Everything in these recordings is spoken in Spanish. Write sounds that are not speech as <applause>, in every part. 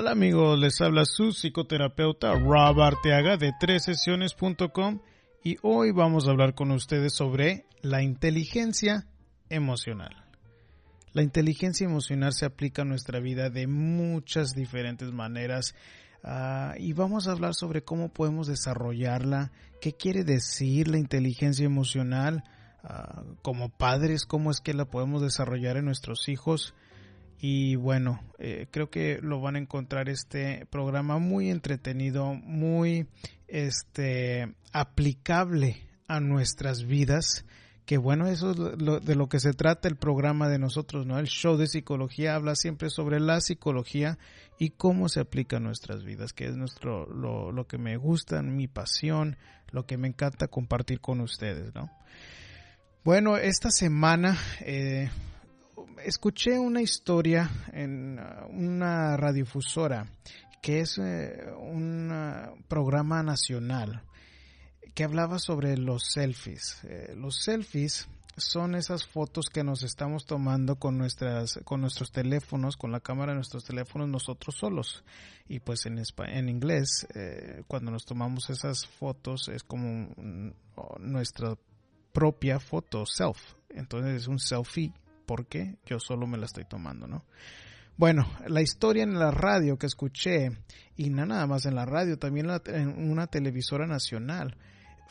tal amigos? Les habla su psicoterapeuta Rob Arteaga de sesiones.com y hoy vamos a hablar con ustedes sobre la inteligencia emocional. La inteligencia emocional se aplica a nuestra vida de muchas diferentes maneras uh, y vamos a hablar sobre cómo podemos desarrollarla, qué quiere decir la inteligencia emocional, uh, como padres, cómo es que la podemos desarrollar en nuestros hijos, y bueno, eh, creo que lo van a encontrar este programa muy entretenido, muy este aplicable a nuestras vidas. Que bueno, eso es lo, de lo que se trata el programa de nosotros, ¿no? El show de psicología habla siempre sobre la psicología y cómo se aplica a nuestras vidas, que es nuestro, lo, lo que me gusta, mi pasión, lo que me encanta compartir con ustedes, ¿no? Bueno, esta semana eh, escuché una historia en uh, una radiofusora que es eh, un uh, programa nacional que hablaba sobre los selfies. Eh, los selfies son esas fotos que nos estamos tomando con nuestras con nuestros teléfonos, con la cámara de nuestros teléfonos nosotros solos. Y pues en en inglés eh, cuando nos tomamos esas fotos es como nuestra propia foto self. Entonces es un selfie porque yo solo me la estoy tomando, ¿no? Bueno, la historia en la radio que escuché, y no nada más en la radio, también en una televisora nacional,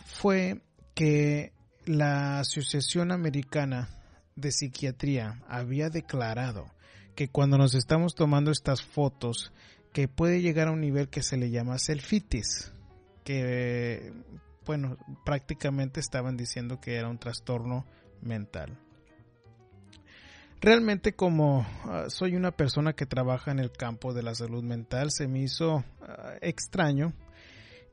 fue que la Asociación Americana de Psiquiatría había declarado que cuando nos estamos tomando estas fotos, que puede llegar a un nivel que se le llama selfitis, que, bueno, prácticamente estaban diciendo que era un trastorno mental. Realmente como ah, soy una persona que trabaja en el campo de la salud mental, se me hizo ah, extraño.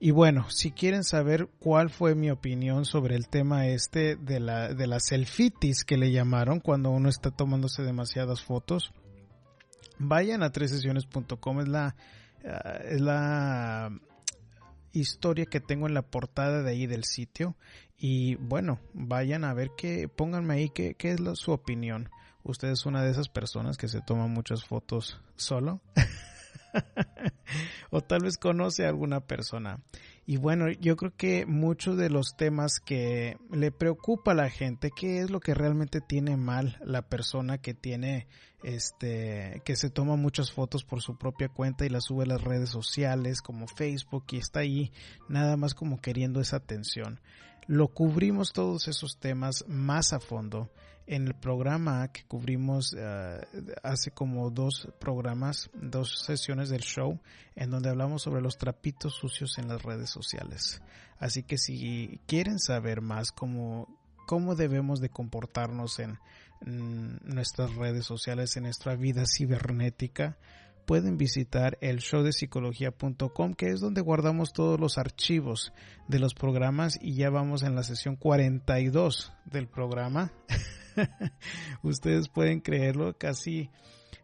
Y bueno, si quieren saber cuál fue mi opinión sobre el tema este de la, de la selfitis que le llamaron cuando uno está tomándose demasiadas fotos, vayan a tresesiones.com, es la, ah, es la historia que tengo en la portada de ahí del sitio. Y bueno, vayan a ver que, pónganme ahí qué, qué es su opinión usted es una de esas personas que se toma muchas fotos solo. <laughs> o tal vez conoce a alguna persona. Y bueno, yo creo que muchos de los temas que le preocupa a la gente, qué es lo que realmente tiene mal la persona que tiene, este, que se toma muchas fotos por su propia cuenta y las sube a las redes sociales como Facebook y está ahí nada más como queriendo esa atención. Lo cubrimos todos esos temas más a fondo en el programa que cubrimos eh, hace como dos programas, dos sesiones del show, en donde hablamos sobre los trapitos sucios en las redes sociales. Así que si quieren saber más cómo, cómo debemos de comportarnos en, nuestras redes sociales, en nuestra vida cibernética, pueden visitar el showdepsicología.com que es donde guardamos todos los archivos de los programas y ya vamos en la sesión 42 del programa. <laughs> <laughs> Ustedes pueden creerlo, casi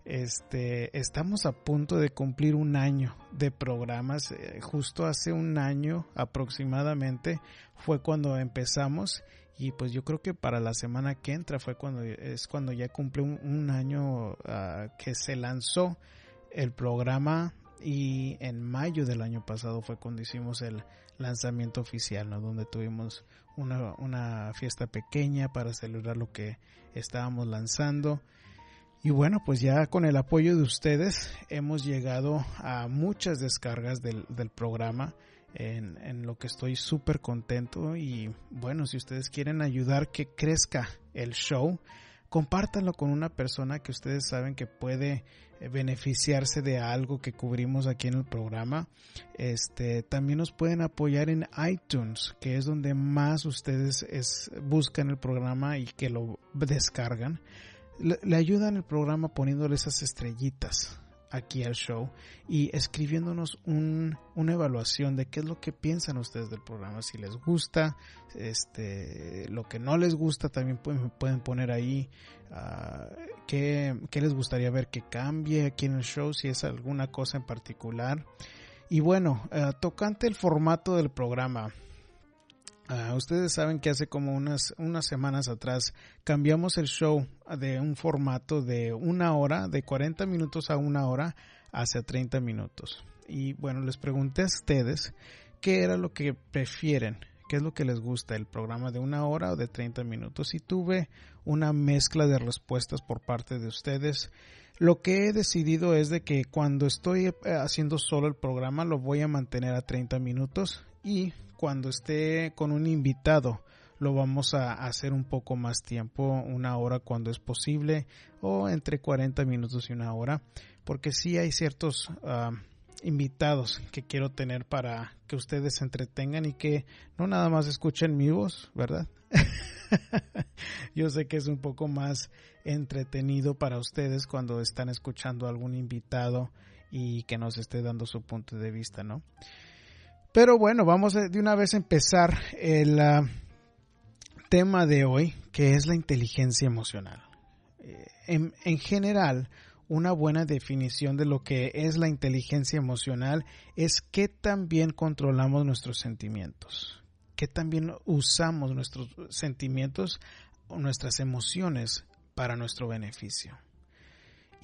este estamos a punto de cumplir un año de programas. Eh, justo hace un año aproximadamente fue cuando empezamos y pues yo creo que para la semana que entra fue cuando es cuando ya cumple un, año ah, que se lanzó el programa y en mayo del año pasado fue cuando hicimos el lanzamiento oficial, ¿no? Donde tuvimos una, una fiesta pequeña para celebrar lo que estábamos lanzando. Y bueno, pues ya con el apoyo de ustedes hemos llegado a muchas descargas del, del programa en, en, lo que estoy súper contento y bueno, si ustedes quieren ayudar que crezca el show, compártanlo con una persona que ustedes saben que puede beneficiarse de algo que cubrimos aquí en el programa. Este, también nos pueden apoyar en iTunes, que es donde más ustedes buscan el programa y que lo descargan. Le, le ayudan el programa poniéndole esas estrellitas aquí al show y escribiéndonos un, una evaluación de qué es lo que piensan ustedes del programa, si les gusta, este, lo que no les gusta también pueden, pueden poner ahí uh, qué, les gustaría ver que cambie aquí en el show, si es alguna cosa en particular. Y bueno, uh, tocante el formato del programa, Uh, ustedes saben que hace como unas, unas semanas atrás cambiamos el show de un formato de una hora, de 40 minutos a una hora, hacia 30 minutos. Y bueno, les pregunté a ustedes qué era lo que prefieren, qué es lo que les gusta, el programa de una hora o de 30 minutos. Y tuve una mezcla de respuestas por parte de ustedes. Lo que he decidido es de que cuando estoy eh, haciendo solo el programa lo voy a mantener a 30 minutos y cuando esté con un invitado lo vamos a hacer un poco más tiempo, una hora cuando es posible o entre 40 minutos y una hora, porque sí hay ciertos uh, invitados que quiero tener para que ustedes se entretengan y que no nada más escuchen mi voz, ¿verdad? <laughs> Yo sé que es un poco más entretenido para ustedes cuando están escuchando a algún invitado y que nos esté dando su punto de vista, ¿no? Pero bueno, vamos de una vez a empezar el uh, tema de hoy, que es la inteligencia emocional. Eh, en, general, una buena definición de lo que es la inteligencia emocional es que también controlamos nuestros sentimientos, que también usamos nuestros sentimientos o nuestras emociones para nuestro beneficio.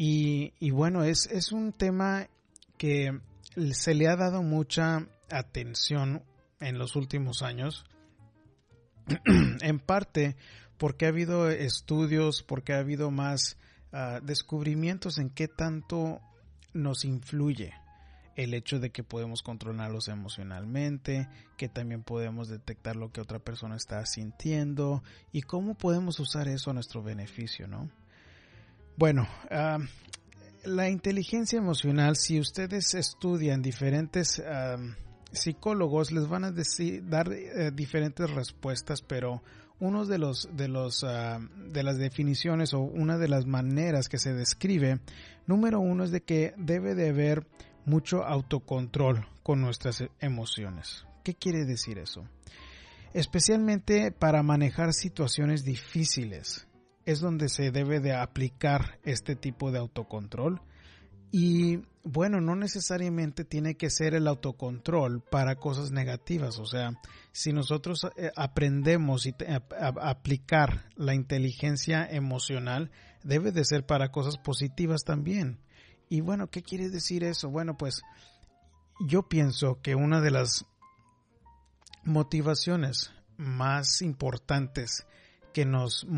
Y, bueno, es, es un tema que se le ha dado mucha atención en los últimos años, <clears throat> en parte porque ha habido estudios, porque ha habido más uh, descubrimientos en qué tanto nos influye el hecho de que podemos controlarlos emocionalmente, que también podemos detectar lo que otra persona está sintiendo y cómo podemos usar eso a nuestro beneficio, ¿no? Bueno, uh, la inteligencia emocional, si ustedes estudian diferentes uh, psicólogos les van a decir, dar eh, diferentes respuestas, pero uno de los de los uh, de las definiciones o una de las maneras que se describe, número uno es de que debe de haber mucho autocontrol con nuestras emociones. ¿Qué quiere decir eso? Especialmente para manejar situaciones difíciles es donde se debe de aplicar este tipo de autocontrol y bueno, no necesariamente tiene que ser el autocontrol para cosas negativas. O sea, si nosotros eh, aprendemos y a, aplicar la inteligencia emocional, debe de ser para cosas positivas también. Y bueno, ¿qué quiere decir eso? Bueno, pues yo pienso que una de las motivaciones más importantes que nos,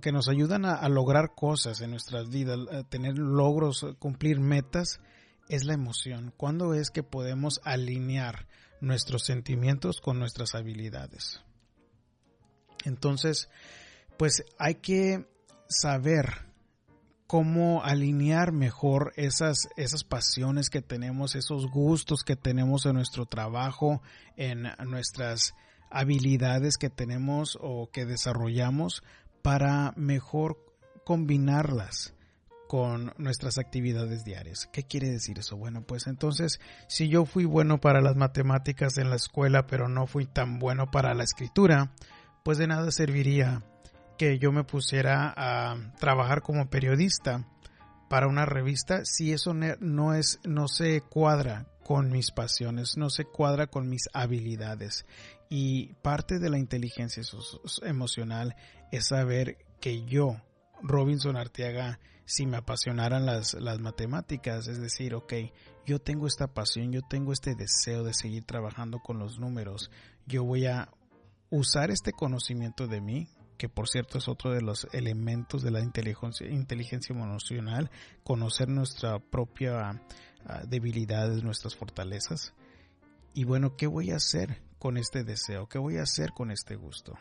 que nos ayudan a, a, lograr cosas en nuestras vidas, a tener logros, cumplir metas, es la emoción. ¿Cuándo es que podemos alinear nuestros sentimientos con nuestras habilidades? Entonces, pues hay que saber cómo alinear mejor esas, esas pasiones que tenemos, esos gustos que tenemos en nuestro trabajo, en nuestras habilidades que tenemos o que desarrollamos para mejor combinarlas con nuestras actividades diarias. ¿Qué quiere decir eso? Bueno, pues entonces, si yo fui bueno para las matemáticas en la escuela, pero no fui tan bueno para la escritura, pues de nada serviría que yo me pusiera a trabajar como periodista para una revista si eso no es no se cuadra con mis pasiones, no se cuadra con mis habilidades. Y parte de la inteligencia emocional es saber que yo, Robinson Arteaga, si me apasionaran las, las matemáticas, es decir, ok, yo tengo esta pasión, yo tengo este deseo de seguir trabajando con los números, yo voy a usar este conocimiento de mí, que por cierto es otro de los elementos de la inteligencia, inteligencia emocional, conocer nuestra propia uh, debilidades, nuestras fortalezas. Y bueno, ¿qué voy a hacer con este deseo? ¿Qué voy a hacer con este gusto?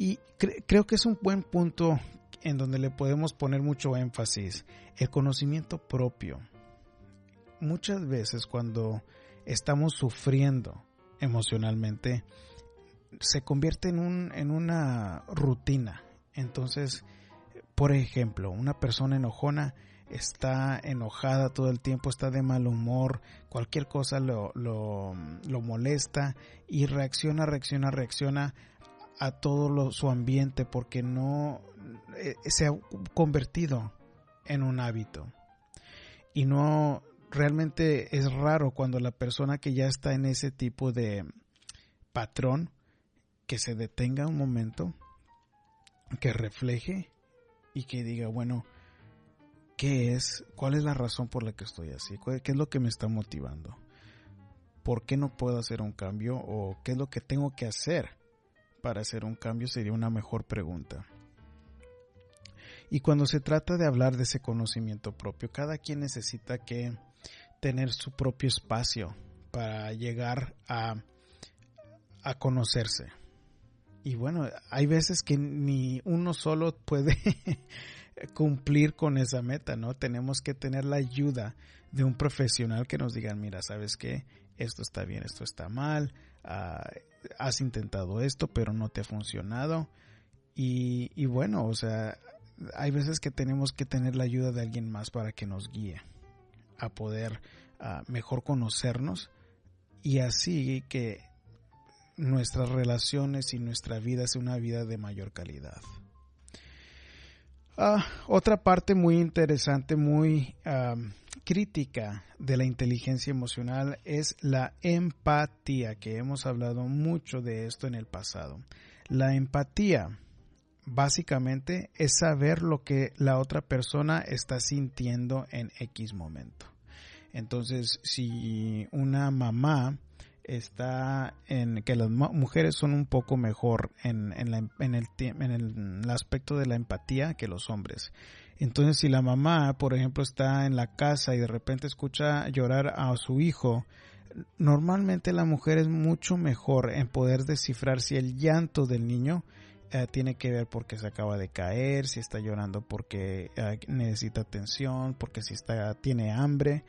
Y creo que es un buen punto en donde le podemos poner mucho énfasis, el conocimiento propio. Muchas veces cuando estamos sufriendo emocionalmente, se convierte en, un, en una rutina. Entonces, por ejemplo, una persona enojona está enojada todo el tiempo, está de mal humor, cualquier cosa lo, lo, molesta y reacciona, reacciona, reacciona a todo su ambiente porque no eh, se ha convertido en un hábito. Y no realmente es raro cuando la persona que ya está en ese tipo de patrón que se detenga un momento, que refleje y que diga, bueno, ¿qué es? ¿Cuál es la razón por la que estoy así? ¿Qué es lo que me está motivando? ¿Por qué no puedo hacer un cambio? ¿O qué es lo que tengo que hacer para hacer un cambio? Sería una mejor pregunta. Y cuando se trata de hablar de ese conocimiento propio, cada quien necesita que tener su propio espacio para llegar a, a conocerse. Y bueno, hay veces que ni uno solo puede <laughs> cumplir con esa meta, ¿no? Tenemos que tener la ayuda de un profesional que nos diga, mira, ¿sabes qué? Esto está bien, esto está mal, ah, has intentado esto, pero no te ha funcionado. Y, y bueno, o sea, hay veces que tenemos que tener la ayuda de alguien más para que nos guíe a poder ah, mejor conocernos y así que nuestras relaciones y nuestra vida sea una vida de mayor calidad. Ah, otra parte muy interesante, muy crítica de la inteligencia emocional es la empatía, que hemos hablado mucho de esto en el pasado. La empatía básicamente es saber lo que la otra persona está sintiendo en X momento. Entonces, si una mamá está en que las mujeres son un poco mejor en, en, el, en el aspecto de la empatía que los hombres. Entonces, si la mamá, por ejemplo, está en la casa y de repente escucha llorar a su hijo, normalmente la mujer es mucho mejor en poder descifrar si el llanto del niño eh, tiene que ver porque se acaba de caer, si está llorando porque eh, necesita atención, porque si está tiene hambre.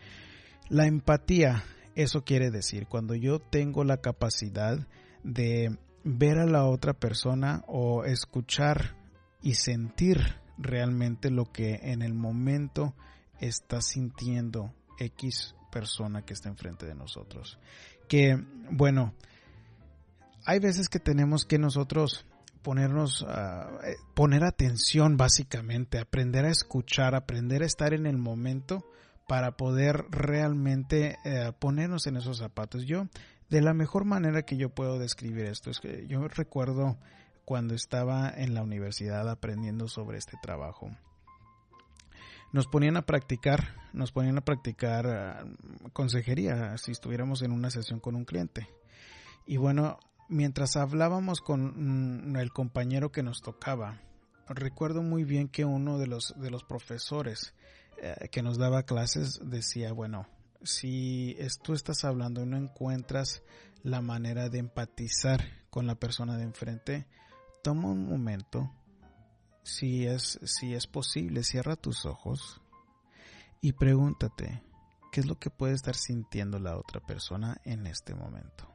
La empatía, eso quiere decir cuando yo tengo la capacidad de ver a la otra persona o escuchar y sentir realmente lo que en el momento está sintiendo X persona que está enfrente de nosotros. Que, bueno, hay veces que tenemos que nosotros ponernos, a eh, poner atención básicamente, aprender a escuchar, aprender a estar en el momento para poder realmente eh, ponernos en esos zapatos. Yo, de la mejor manera que yo puedo describir esto, es que yo recuerdo cuando estaba en la universidad aprendiendo sobre este trabajo. Nos ponían a practicar, nos ponían a practicar eh, consejería si estuviéramos en una sesión con un cliente. Y bueno, mientras hablábamos con mm, el compañero que nos tocaba, recuerdo muy bien que uno de los, de los profesores eh, que nos daba clases decía, bueno, si tú estás hablando y no encuentras la manera de empatizar con la persona de enfrente, toma un momento, si es, si es posible, cierra tus ojos y pregúntate, ¿qué es lo que puede estar sintiendo la otra persona en este momento?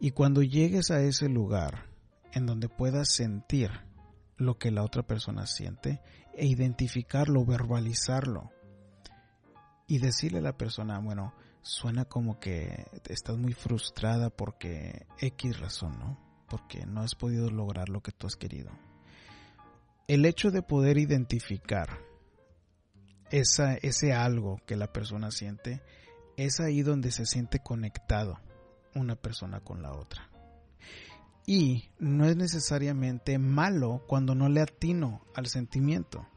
Y cuando llegues a ese lugar en donde puedas sentir lo que la otra persona siente e identificarlo, verbalizarlo y decirle a la persona, bueno, suena como que estás muy frustrada porque X razón, ¿no? Porque no has podido lograr lo que tú has querido. El hecho de poder identificar esa, ese algo que la persona siente es ahí donde se siente conectado una persona con la otra. Y no es necesariamente malo cuando no le atino al sentimiento.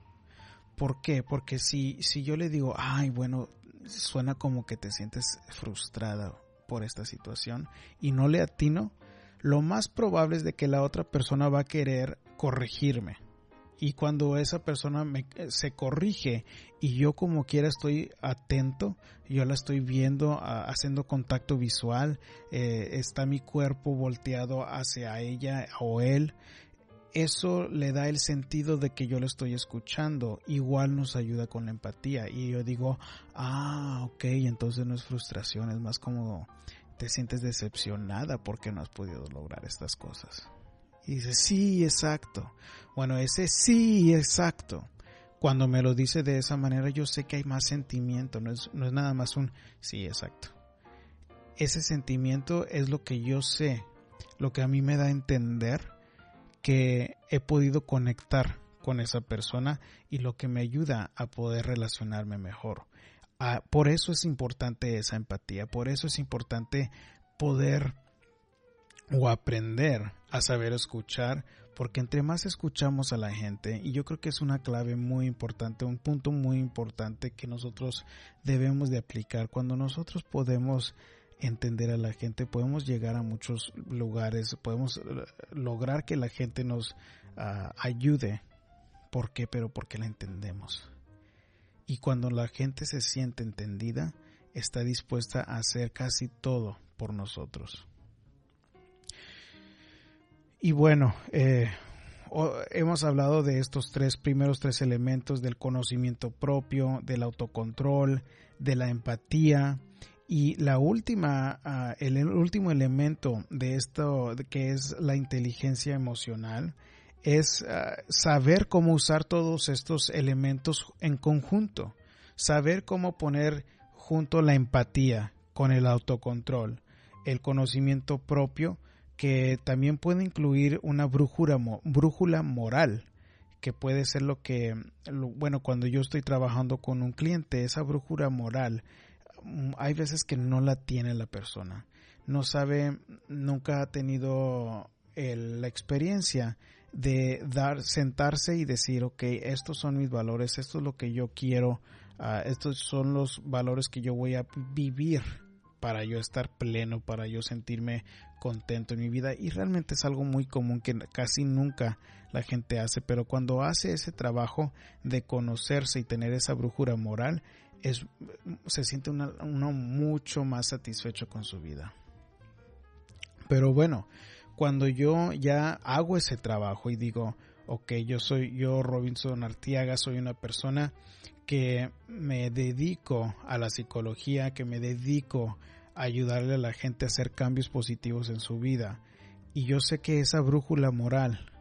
¿Por qué? Porque si, si yo le digo, ay, bueno, suena como que te sientes frustrada por esta situación y no le atino, lo más probable es de que la otra persona va a querer corregirme y cuando esa persona me, eh, se corrige y yo como quiera estoy atento, yo la estoy viendo, haciendo contacto visual, eh, está mi cuerpo volteado hacia ella o él, eso le da el sentido de que yo lo estoy escuchando. Igual nos ayuda con la empatía. Y yo digo, ah, ok, entonces no es frustración, es más como te sientes decepcionada porque no has podido lograr estas cosas. Y dice, sí, exacto. Bueno, ese sí, exacto. Cuando me lo dice de esa manera, yo sé que hay más sentimiento, no es, no es nada más un sí, exacto. Ese sentimiento es lo que yo sé, lo que a mí me da a entender que he podido conectar con esa persona y lo que me ayuda a poder relacionarme mejor. Ah, por eso es importante esa empatía, por eso es importante poder o aprender a saber escuchar, porque entre más escuchamos a la gente, y yo creo que es una clave muy importante, un punto muy importante que nosotros debemos de aplicar, cuando nosotros podemos entender a la gente, podemos llegar a muchos lugares, podemos eh, lograr que la gente nos ah, ayude. ¿Por qué? Pero porque la entendemos. Y cuando la gente se siente entendida, está dispuesta a hacer casi todo por nosotros. Y bueno, eh, hemos hablado de estos tres primeros tres elementos del conocimiento propio, del autocontrol, de la empatía. Y la última, ah, el, último elemento de esto que es la inteligencia emocional es ah, saber cómo usar todos estos elementos en conjunto, saber cómo poner junto la empatía con el autocontrol, el conocimiento propio, que también puede incluir una brújula, brújula moral, que puede ser lo que, bueno, cuando yo estoy trabajando con un cliente, esa brújula moral, mm, hay veces que no la tiene la persona, no sabe, nunca ha tenido la experiencia de dar, sentarse y decir, ok, estos son mis valores, esto es lo que yo quiero, ah, estos son los valores que yo voy a vivir para yo estar pleno, para yo sentirme contento en mi vida y realmente es algo muy común que casi nunca la gente hace, pero cuando hace ese trabajo de conocerse y tener esa brújula moral, es, se siente uno mucho más satisfecho con su vida. Pero bueno, cuando yo ya hago ese trabajo y digo, ok, yo soy yo Robinson Artiaga, soy una persona que me dedico a la psicología, que me dedico ayudarle a la gente a hacer cambios positivos en su vida. Y yo sé que esa brújula moral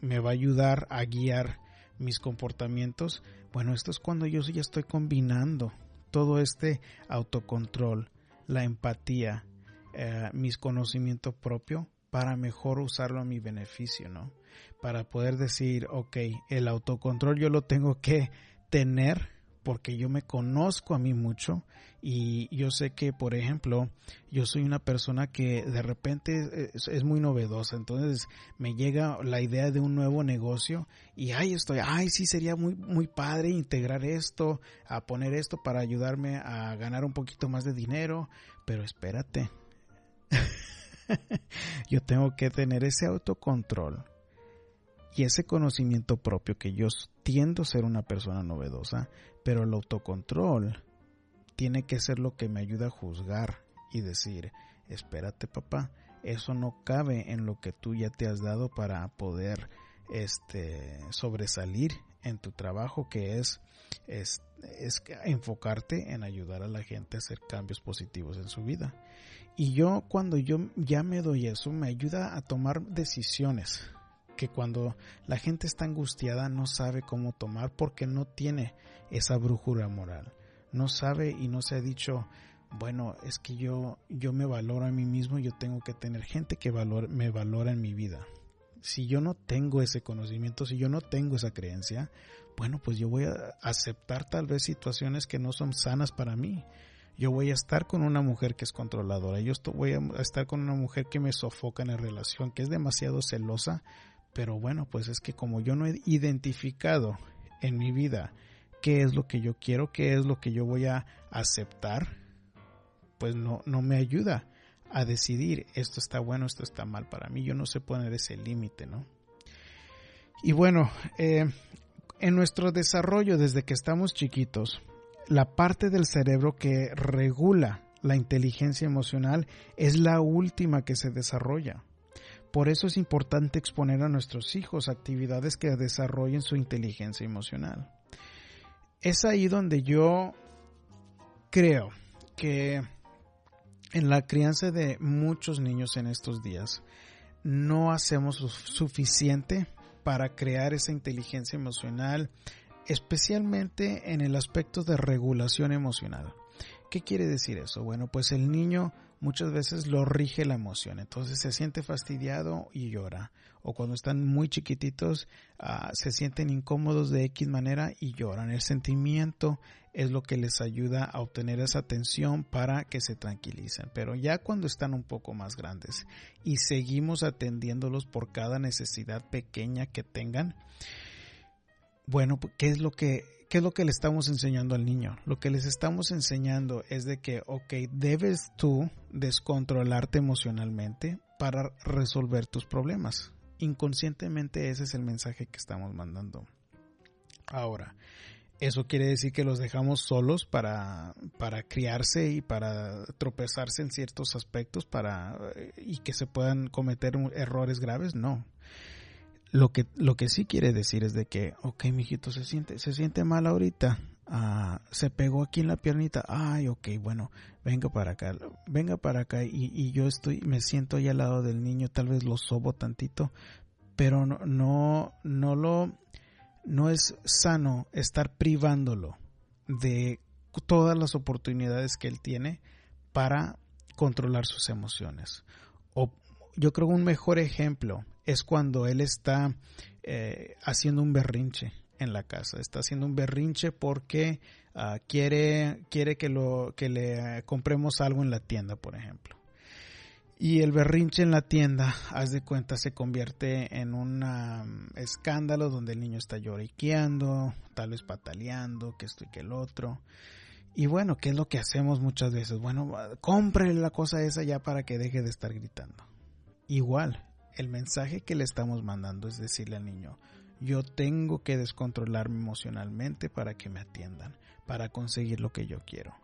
me va a ayudar a guiar mis comportamientos. Bueno, esto es cuando yo ya estoy combinando todo este autocontrol, la empatía, eh, mis conocimientos propios para mejor usarlo a mi beneficio, ¿no? Para poder decir, ok, el autocontrol yo lo tengo que tener porque yo me conozco a mí mucho y yo sé que, por ejemplo, yo soy una persona que de repente es, muy novedosa, entonces me llega la idea de un nuevo negocio y ahí estoy, ay, sí sería muy, muy padre integrar esto, a poner esto para ayudarme a ganar un poquito más de dinero, pero espérate, <laughs> yo tengo que tener ese autocontrol y ese conocimiento propio que yo tiendo a ser una persona novedosa, pero el autocontrol tiene que ser lo que me ayuda a juzgar y decir, espérate papá, eso no cabe en lo que tú ya te has dado para poder este sobresalir en tu trabajo que es, es, es enfocarte en ayudar a la gente a hacer cambios positivos en su vida. Y yo cuando yo ya me doy eso me ayuda a tomar decisiones que cuando la gente está angustiada no sabe cómo tomar porque no tiene esa brújula moral. No sabe y no se ha dicho, bueno, es que yo, yo me valoro a mí mismo, yo tengo que tener gente que me valora en mi vida. Si yo no tengo ese conocimiento, si yo no tengo esa creencia, bueno, pues yo voy a aceptar tal vez situaciones que no son sanas para mí. Yo voy a estar con una mujer que es controladora, yo voy a estar con una mujer que me sofoca en la relación, que es demasiado celosa, pero bueno, pues es que como yo no he identificado en mi vida qué es lo que yo quiero, qué es lo que yo voy a aceptar, pues no, no me ayuda a decidir esto está bueno, esto está mal para mí. Yo no sé poner ese límite, ¿no? Y bueno, eh, en nuestro desarrollo desde que estamos chiquitos, la parte del cerebro que regula la inteligencia emocional es la última que se desarrolla. Por eso es importante exponer a nuestros hijos actividades que desarrollen su inteligencia emocional. Es ahí donde yo creo que en la crianza de muchos niños en estos días no hacemos suficiente para crear esa inteligencia emocional, especialmente en el aspecto de regulación emocional. ¿Qué quiere decir eso? Bueno, pues el niño muchas veces lo rige la emoción, entonces se siente fastidiado y llora. O cuando están muy chiquititos ah, se sienten incómodos de X manera y lloran. El sentimiento es lo que les ayuda a obtener esa atención para que se tranquilicen. Pero ya cuando están un poco más grandes y seguimos atendiéndolos por cada necesidad pequeña que tengan, bueno, ¿qué es lo que ¿qué es lo que le estamos enseñando al niño? Lo que les estamos enseñando es de que, ok, debes tú descontrolarte emocionalmente para resolver tus problemas. Inconscientemente ese es el mensaje que estamos mandando. Ahora, eso quiere decir que los dejamos solos para, para criarse y para tropezarse en ciertos aspectos para, y que se puedan cometer errores graves, no. Lo que, lo que sí quiere decir es de que, ok, mijito, se siente, se siente mal ahorita. Ah, se pegó aquí en la piernita. Ay, ok, bueno, venga para acá, venga para acá. Y, y yo estoy, me siento ahí al lado del niño, tal vez lo sobo tantito, pero no, no, no lo, no es sano estar privándolo de todas las oportunidades que él tiene para controlar sus emociones. O yo creo un mejor ejemplo es cuando él está eh, haciendo un berrinche en la casa. Está haciendo un berrinche porque ah, quiere, quiere que, lo, que le compremos algo en la tienda, por ejemplo. Y el berrinche en la tienda, haz de cuenta, se convierte en un escándalo donde el niño está lloriqueando, tal vez pataleando, que esto y que el otro. Y bueno, ¿qué es lo que hacemos muchas veces? Bueno, compre la cosa esa ya para que deje de estar gritando. Igual, el mensaje que le estamos mandando es decirle al niño, yo tengo que descontrolarme emocionalmente para que me atiendan, para conseguir lo que yo quiero.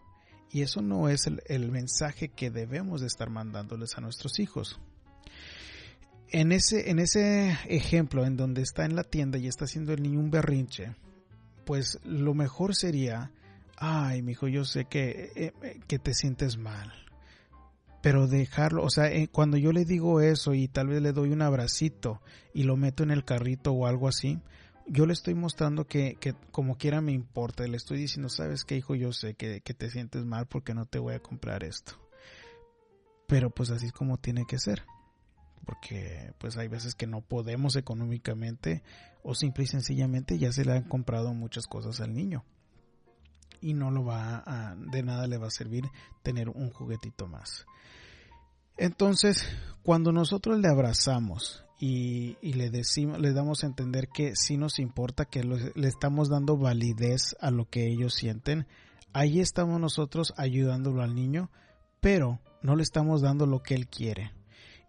Y eso no es el, mensaje que debemos de estar mandándoles a nuestros hijos. En ese, en ese ejemplo en donde está en la tienda y está haciendo el niño un berrinche, pues lo mejor sería, ay, mi hijo, yo sé que, eh, eh, que te sientes mal pero dejarlo, o sea, eh, cuando yo le digo eso y tal vez le doy un abracito y lo meto en el carrito o algo así, yo le estoy mostrando que, que como quiera me importa, le estoy diciendo, sabes qué hijo, yo sé que, que te sientes mal porque no te voy a comprar esto. Pero pues así es como tiene que ser. Porque pues hay veces que no podemos económicamente o simple y sencillamente ya se le han comprado muchas cosas al niño y no lo va a, de nada le va a servir tener un juguetito más. Entonces, cuando nosotros le abrazamos y, le decimos, le damos a entender que sí nos importa, que le estamos dando validez a lo que ellos sienten, ahí estamos nosotros ayudándolo al niño, pero no le estamos dando lo que él quiere.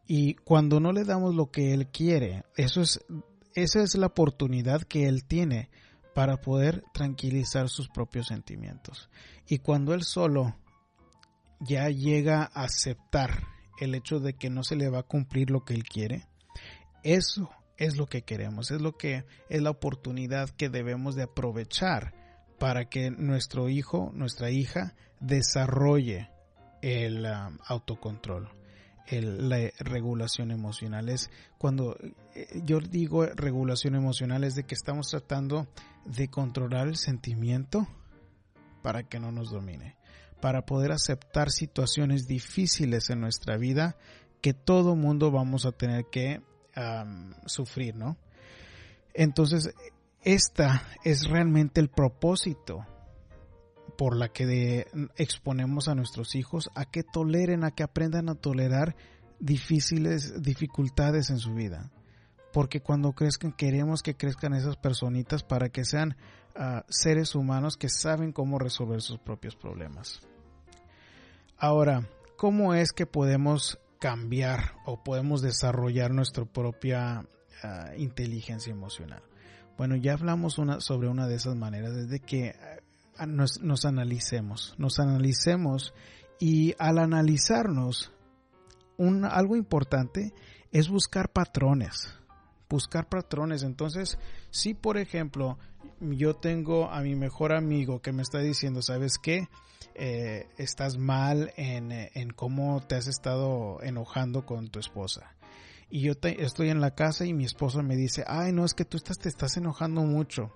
Y cuando no le damos lo que él quiere, eso es, esa es la oportunidad que él tiene para poder tranquilizar sus propios sentimientos. Y cuando él solo ya llega a aceptar el hecho de que no se le va a cumplir lo que él quiere, eso es lo que queremos, es lo que es la oportunidad que debemos de aprovechar para que nuestro hijo, nuestra hija desarrolle el um, autocontrol la regulación emocional. Es cuando eh, yo digo regulación emocional es de que estamos tratando de controlar el sentimiento para que no nos domine, para poder aceptar situaciones difíciles en nuestra vida que todo mundo vamos a tener que sufrir, ¿no? Entonces, esta es realmente el propósito por la que exponemos a nuestros hijos a que toleren, a que aprendan a tolerar difíciles dificultades en su vida. Porque cuando crezcan queremos que crezcan esas personitas para que sean ah, seres humanos que saben cómo resolver sus propios problemas. Ahora, ¿cómo es que podemos cambiar o podemos desarrollar nuestra propia ah, inteligencia emocional. Bueno, ya hablamos una, sobre una de esas maneras, desde que ah, nos, nos analicemos, nos analicemos y al analizarnos, un, algo importante es buscar patrones, buscar patrones. Entonces, si por ejemplo yo tengo a mi mejor amigo que me está diciendo, ¿sabes qué? Eh, estás mal en, en, cómo te has estado enojando con tu esposa. Y yo estoy en la casa y mi esposa me dice, ay, no, es que tú estás, te estás enojando mucho.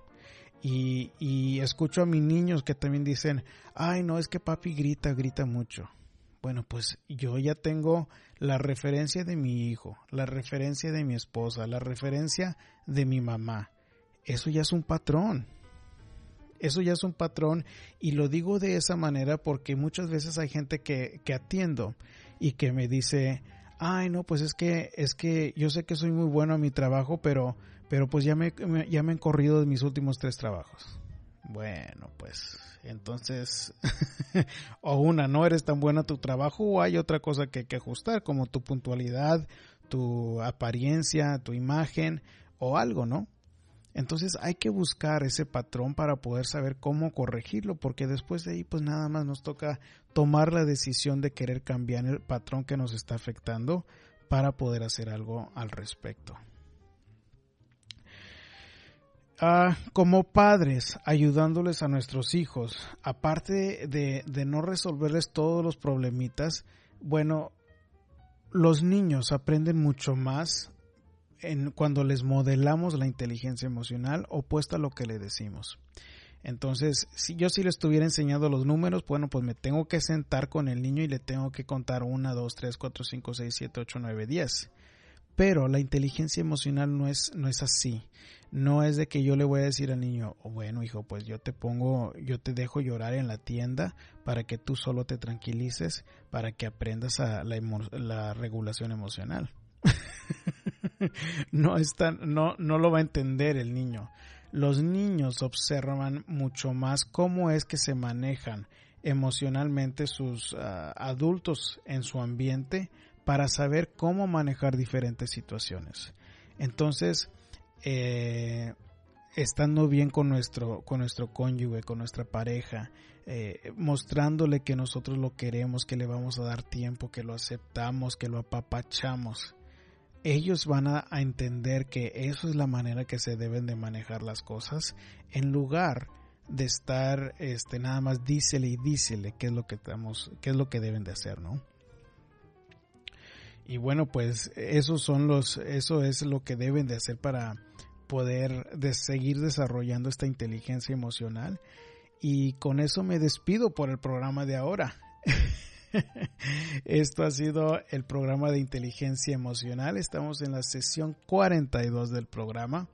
Y, y escucho a mis niños que también dicen, ay, no, es que papi grita, grita mucho. Bueno, pues yo ya tengo la referencia de mi hijo, la referencia de mi esposa, la referencia de mi mamá. Eso ya es un patrón. Eso ya es un patrón y lo digo de esa manera porque muchas veces hay gente que, que atiendo y que me dice, ay no, pues es que, es que yo sé que soy muy bueno a mi trabajo, pero, pero pues ya me, ya me han corrido de mis últimos tres trabajos. Bueno, pues entonces, <laughs> o una, no eres tan buena tu trabajo o hay otra cosa que hay que ajustar, como tu puntualidad, tu apariencia, tu imagen o algo, ¿no? Entonces hay que buscar ese patrón para poder saber cómo corregirlo, porque después de ahí pues nada más nos toca tomar la decisión de querer cambiar el patrón que nos está afectando para poder hacer algo al respecto. Ah, como padres, ayudándoles a nuestros hijos, aparte de, de no resolverles todos los problemitas, bueno, los niños aprenden mucho más en, cuando les modelamos la inteligencia emocional opuesta a lo que le decimos. Entonces, si yo sí le estuviera enseñando los números, bueno, pues me tengo que sentar con el niño y le tengo que contar 1, 2, 3, 4, 5, 6, 7, 8, 9, 10. Pero la inteligencia emocional no es, no es así. No es de que yo le voy a decir al niño, oh, bueno hijo, pues yo te pongo, yo te dejo llorar en la tienda para que tú solo te tranquilices, para que aprendas a la, la regulación emocional. <laughs> no, está, no, no lo va a entender el niño. Los niños observan mucho más cómo es que se manejan emocionalmente sus uh, adultos en su ambiente para saber cómo manejar diferentes situaciones. Entonces, eh, estando bien con nuestro, con nuestro cónyuge, con nuestra pareja, eh, mostrándole que nosotros lo queremos, que le vamos a dar tiempo, que lo aceptamos, que lo apapachamos. Ellos van a, entender que eso es la manera que se deben de manejar las cosas, en lugar de estar este nada más dísele y dísele qué es lo que estamos, qué es lo que deben de hacer, ¿no? Y bueno, pues esos son los, eso es lo que deben de hacer para poder de seguir desarrollando esta inteligencia emocional. Y con eso me despido por el programa de ahora. <laughs> <laughs> Esto ha sido el programa de inteligencia emocional. Estamos en la sesión 42 del programa.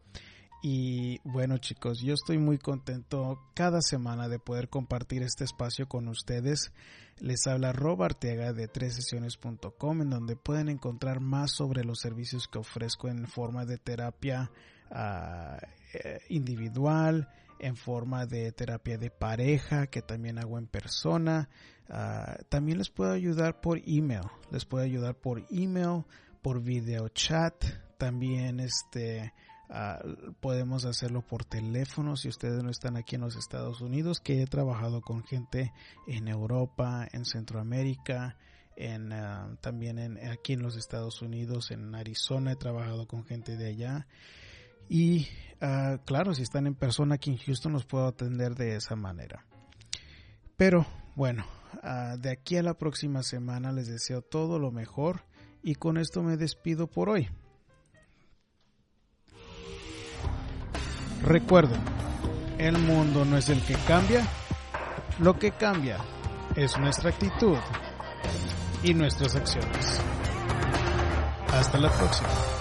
Y bueno chicos, yo estoy muy contento cada semana de poder compartir este espacio con ustedes. Les habla Rob Arteaga de tresesiones.com en donde pueden encontrar más sobre los servicios que ofrezco en forma de terapia uh, individual, en forma de terapia de pareja que también hago en persona. Uh, también les puedo ayudar por email. Les puedo ayudar por email, por video chat. También este Uh, podemos hacerlo por teléfono si ustedes no están aquí en los Estados Unidos, que he trabajado con gente en Europa, en Centroamérica, en, uh, también en, aquí en los Estados Unidos, en Arizona he trabajado con gente de allá. Y uh, claro, si están en persona aquí en Houston los puedo atender de esa manera. Pero bueno, de aquí a la próxima semana les deseo todo lo mejor y con esto me despido por hoy. Recuerden, el mundo no es el que cambia, lo que cambia es nuestra actitud y nuestras acciones. Hasta la próxima.